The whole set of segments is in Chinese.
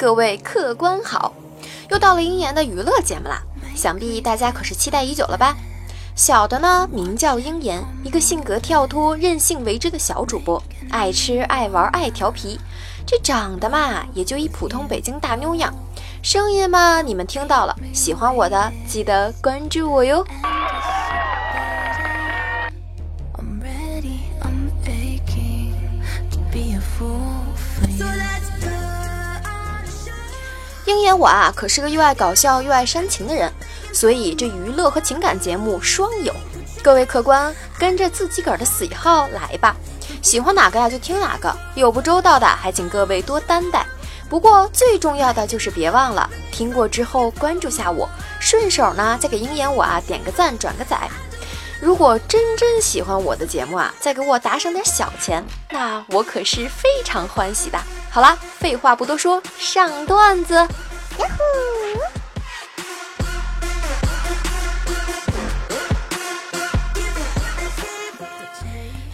各位客官好，又到了鹰眼的娱乐节目啦，想必大家可是期待已久了吧？小的呢，名叫鹰眼，一个性格跳脱、任性为之的小主播，爱吃、爱玩、爱调皮。这长得嘛，也就一普通北京大妞样。声音嘛，你们听到了，喜欢我的记得关注我哟。鹰眼我啊，可是个又爱搞笑又爱煽情的人，所以这娱乐和情感节目双有。各位客官，跟着自己个儿的喜好来吧，喜欢哪个呀就听哪个，有不周到的还请各位多担待。不过最重要的就是别忘了听过之后关注下我，顺手呢再给鹰眼我啊点个赞转个载。如果真真喜欢我的节目啊，再给我打赏点小钱，那我可是非常欢喜的。好啦，废话不多说，上段子。呀呼！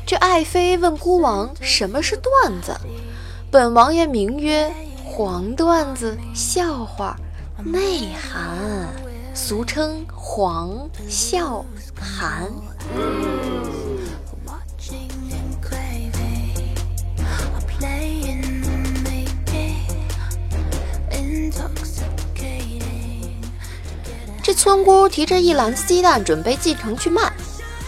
这爱妃问孤王：“什么是段子？”本王爷名曰黄段子，笑话内涵，俗称黄笑。韩。这村姑提着一篮子鸡蛋，准备进城去卖。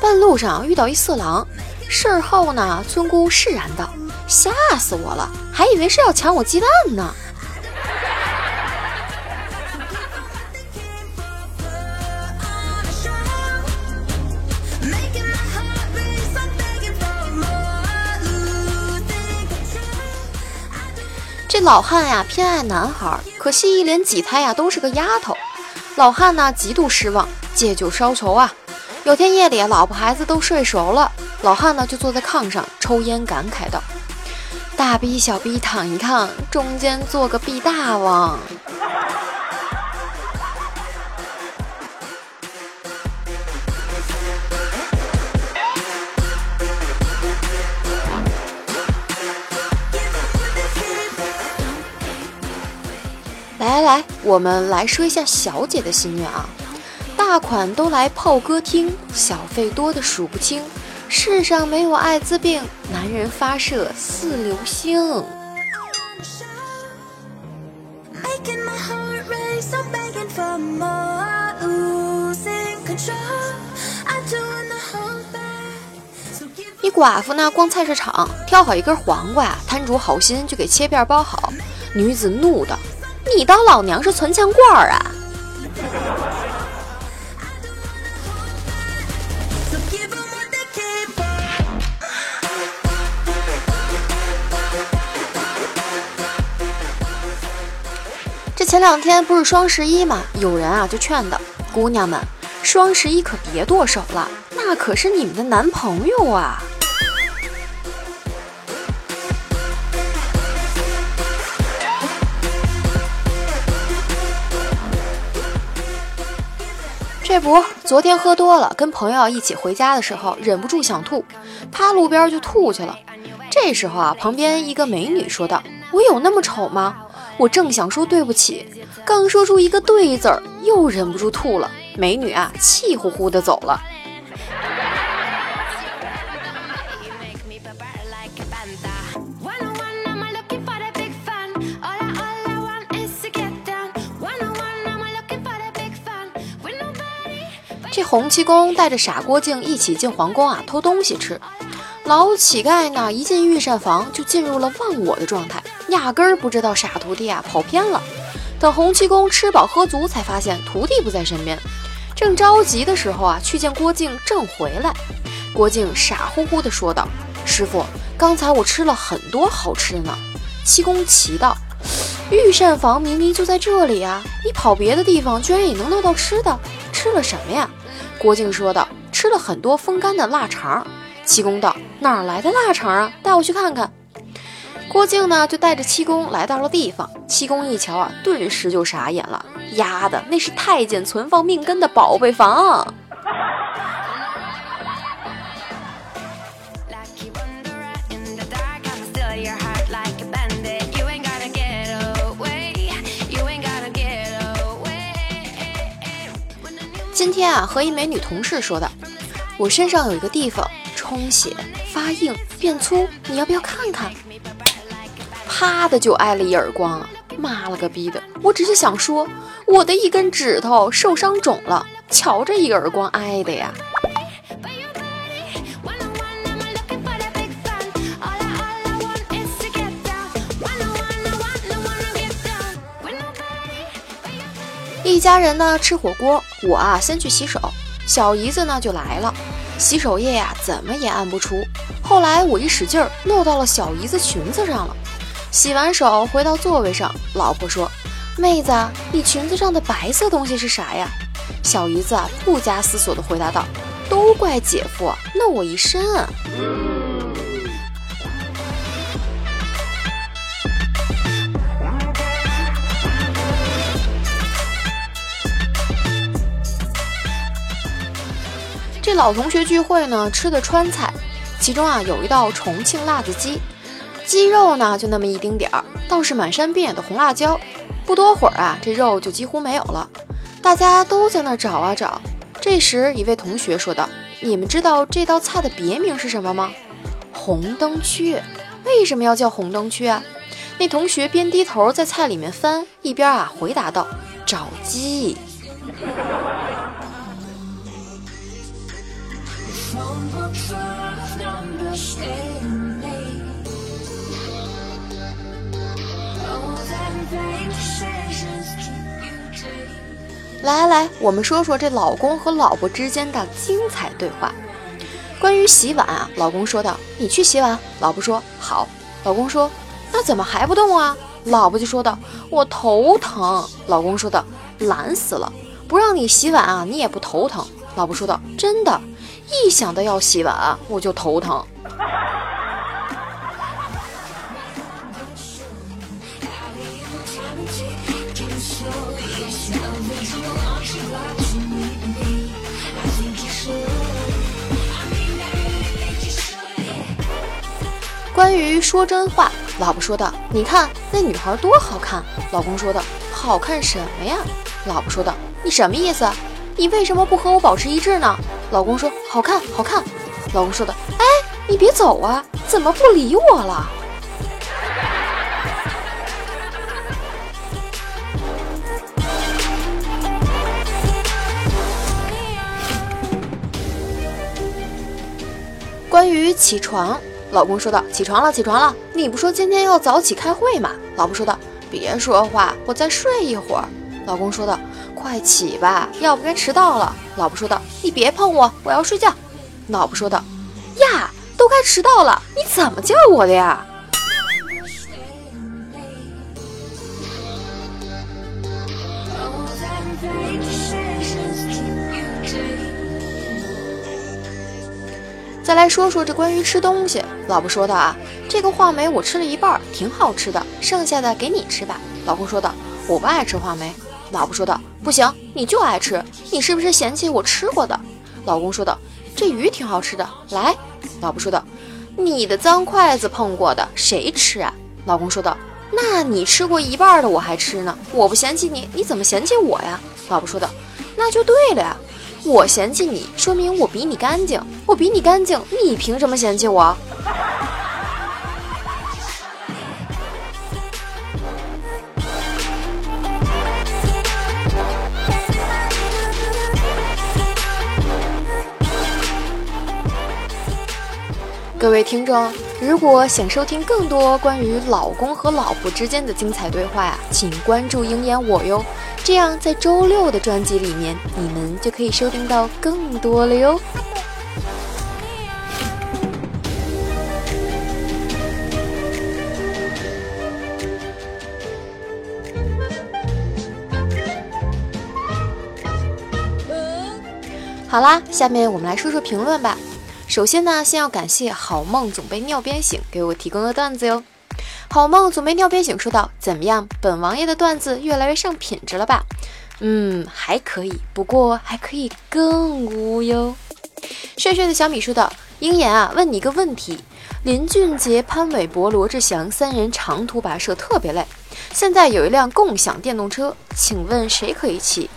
半路上遇到一色狼，事后呢，村姑释然道：“吓死我了，还以为是要抢我鸡蛋呢。”这老汉呀，偏爱男孩，可惜一连几胎呀都是个丫头。老汉呢，极度失望，借酒消愁啊。有天夜里，老婆孩子都睡熟了，老汉呢就坐在炕上抽烟，感慨道：“大逼小逼躺一炕，中间做个逼大王。”我们来说一下小姐的心愿啊！大款都来泡歌厅，小费多的数不清。世上没有艾滋病，男人发射似流星。一寡妇呢，逛菜市场，挑好一根黄瓜呀，摊主好心就给切片包好。女子怒道。你当老娘是存钱罐儿啊？这前两天不是双十一吗？有人啊就劝道：“姑娘们，双十一可别剁手了，那可是你们的男朋友啊。”这不，昨天喝多了，跟朋友一起回家的时候，忍不住想吐，趴路边就吐去了。这时候啊，旁边一个美女说道：“我有那么丑吗？”我正想说对不起，刚说出一个对字儿，又忍不住吐了。美女啊，气呼呼的走了。这洪七公带着傻郭靖一起进皇宫啊，偷东西吃。老乞丐呢，一进御膳房就进入了忘我的状态，压根儿不知道傻徒弟啊跑偏了。等洪七公吃饱喝足，才发现徒弟不在身边，正着急的时候啊，去见郭靖正回来。郭靖傻乎乎地说道：“师傅，刚才我吃了很多好吃的呢。”七公奇道：“御膳房明明就在这里啊，你跑别的地方居然也能弄到吃的？吃了什么呀？”郭靖说道：“吃了很多风干的腊肠。”七公道：“哪来的腊肠啊？带我去看看。”郭靖呢，就带着七公来到了地方。七公一瞧啊，顿时就傻眼了：“丫的，那是太监存放命根的宝贝房！”天啊，和一美女同事说的，我身上有一个地方充血、发硬、变粗，你要不要看看？啪的就挨了一耳光啊！妈了个逼的！我只是想说，我的一根指头受伤肿了，瞧这一耳光挨的呀！一家人呢吃火锅，我啊先去洗手，小姨子呢就来了，洗手液呀怎么也按不出，后来我一使劲儿，弄到了小姨子裙子上了。洗完手回到座位上，老婆说：“妹子，你裙子上的白色东西是啥呀？”小姨子啊不加思索地回答道：“都怪姐夫，弄我一身。”这老同学聚会呢，吃的川菜，其中啊有一道重庆辣子鸡。鸡肉呢，就那么一丁点儿，倒是满山遍野的红辣椒。不多会儿啊，这肉就几乎没有了。大家都在那找啊找。这时，一位同学说道：“你们知道这道菜的别名是什么吗？红灯区。为什么要叫红灯区啊？”那同学边低头在菜里面翻，一边啊回答道：“找鸡。”来来来，我们说说这老公和老婆之间的精彩对话。关于洗碗啊，老公说道：“你去洗碗。”老婆说：“好。”老公说：“那怎么还不动啊？”老婆就说道：“我头疼。”老公说道：“懒死了，不让你洗碗啊，你也不头疼。”老婆说道：“真的，一想到要洗碗我就头疼。”关于说真话，老婆说道：“你看那女孩多好看。”老公说道：“好看什么呀？”老婆说道：“你什么意思？你为什么不和我保持一致呢？”老公说：“好看，好看。”老公说道：“哎，你别走啊，怎么不理我了？”关于起床。老公说道：“起床了，起床了！你不说今天要早起开会吗？”老婆说道：“别说话，我再睡一会儿。”老公说道：“快起吧，要不该迟到了。”老婆说道：“你别碰我，我要睡觉。”老婆说道：“呀，都该迟到了，你怎么叫我的呀？”再来说说这关于吃东西，老婆说道啊，这个话梅我吃了一半，挺好吃的，剩下的给你吃吧。老公说道，我不爱吃话梅。老婆说道，不行，你就爱吃，你是不是嫌弃我吃过的？老公说道，这鱼挺好吃的，来。老婆说道，你的脏筷子碰过的，谁吃啊？老公说道，那你吃过一半的我还吃呢，我不嫌弃你，你怎么嫌弃我呀？老婆说道，那就对了呀。我嫌弃你，说明我比你干净。我比你干净，你凭什么嫌弃我？各位听众，如果想收听更多关于老公和老婆之间的精彩对话呀，请关注鹰眼我哟。这样，在周六的专辑里面，你们就可以收听到更多了哟。好啦，下面我们来说说评论吧。首先呢，先要感谢好梦总被尿憋醒给我提供的段子哟。好梦总被尿憋醒，说道：“怎么样，本王爷的段子越来越上品质了吧？”嗯，还可以，不过还可以更污哟。帅帅的小米说道：“鹰眼啊，问你一个问题：林俊杰、潘玮柏、罗志祥三人长途跋涉特别累，现在有一辆共享电动车，请问谁可以骑？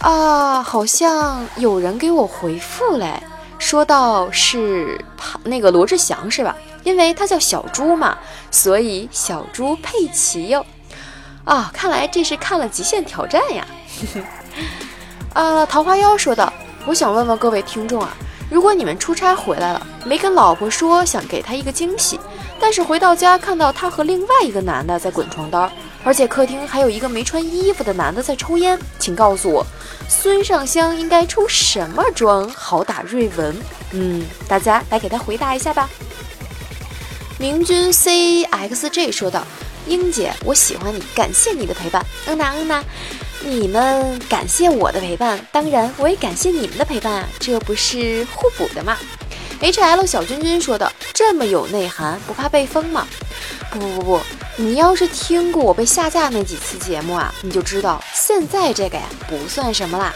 啊，好像有人给我回复嘞，说到是那个罗志祥是吧？因为他叫小猪嘛，所以小猪佩奇哟。啊，看来这是看了《极限挑战》呀。啊，桃花妖说道：“我想问问各位听众啊，如果你们出差回来了，没跟老婆说想给她一个惊喜，但是回到家看到她和另外一个男的在滚床单，而且客厅还有一个没穿衣服的男的在抽烟，请告诉我，孙尚香应该出什么装好打瑞文？嗯，大家来给他回答一下吧。”明君 C X J 说道：“英姐，我喜欢你，感谢你的陪伴。嗯呐嗯呐，你们感谢我的陪伴，当然我也感谢你们的陪伴啊，这不是互补的吗？”H L 小君君说道：“这么有内涵，不怕被封吗？不不不不，你要是听过我被下架那几期节目啊，你就知道现在这个呀不算什么啦。”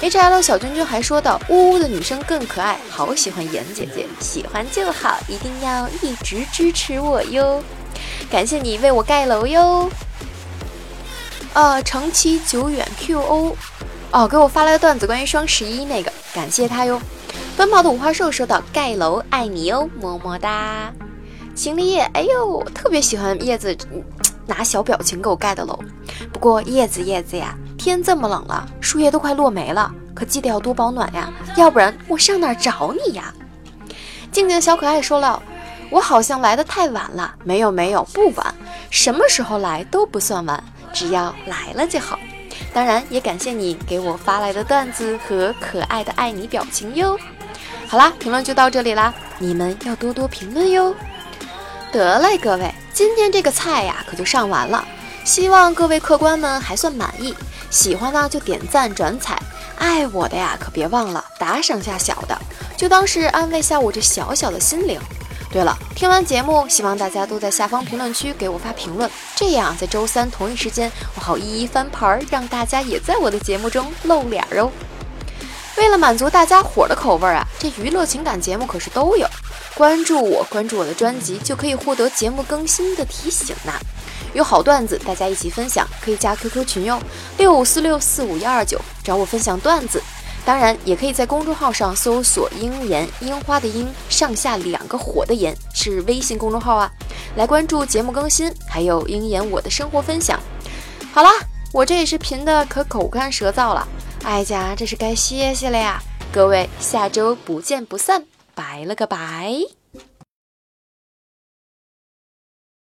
H L 小君君还说道：“呜呜的女生更可爱，好喜欢妍姐姐，喜欢就好，一定要一直支持我哟，感谢你为我盖楼哟。”呃，长期久远 Q O，哦，给我发来的段子关于双十一那个，感谢他哟。奔跑的五花兽说道：“盖楼爱你哟，么么哒。”行李叶，哎呦，特别喜欢叶子拿小表情给我盖的楼，不过叶子叶子呀。天这么冷了，树叶都快落没了，可记得要多保暖呀，要不然我上哪找你呀？静静小可爱说了，我好像来的太晚了，没有没有，不晚，什么时候来都不算晚，只要来了就好。当然也感谢你给我发来的段子和可爱的爱你表情哟。好啦，评论就到这里啦，你们要多多评论哟。得嘞，各位，今天这个菜呀可就上完了，希望各位客官们还算满意。喜欢呢就点赞转采，爱我的呀可别忘了打赏下小的，就当是安慰下我这小小的心灵。对了，听完节目，希望大家都在下方评论区给我发评论，这样在周三同一时间，我好一一翻牌，让大家也在我的节目中露脸哦。为了满足大家伙的口味啊，这娱乐情感节目可是都有。关注我，关注我的专辑，就可以获得节目更新的提醒呢。有好段子，大家一起分享，可以加 QQ 群哟，六五四六四五幺二九，找我分享段子。当然，也可以在公众号上搜索“樱言”，樱花的樱，上下两个火的言，是微信公众号啊，来关注节目更新，还有樱言我的生活分享。好啦，我这也是贫的可口干舌燥了，哀家这是该歇歇了呀。各位，下周不见不散，拜了个拜。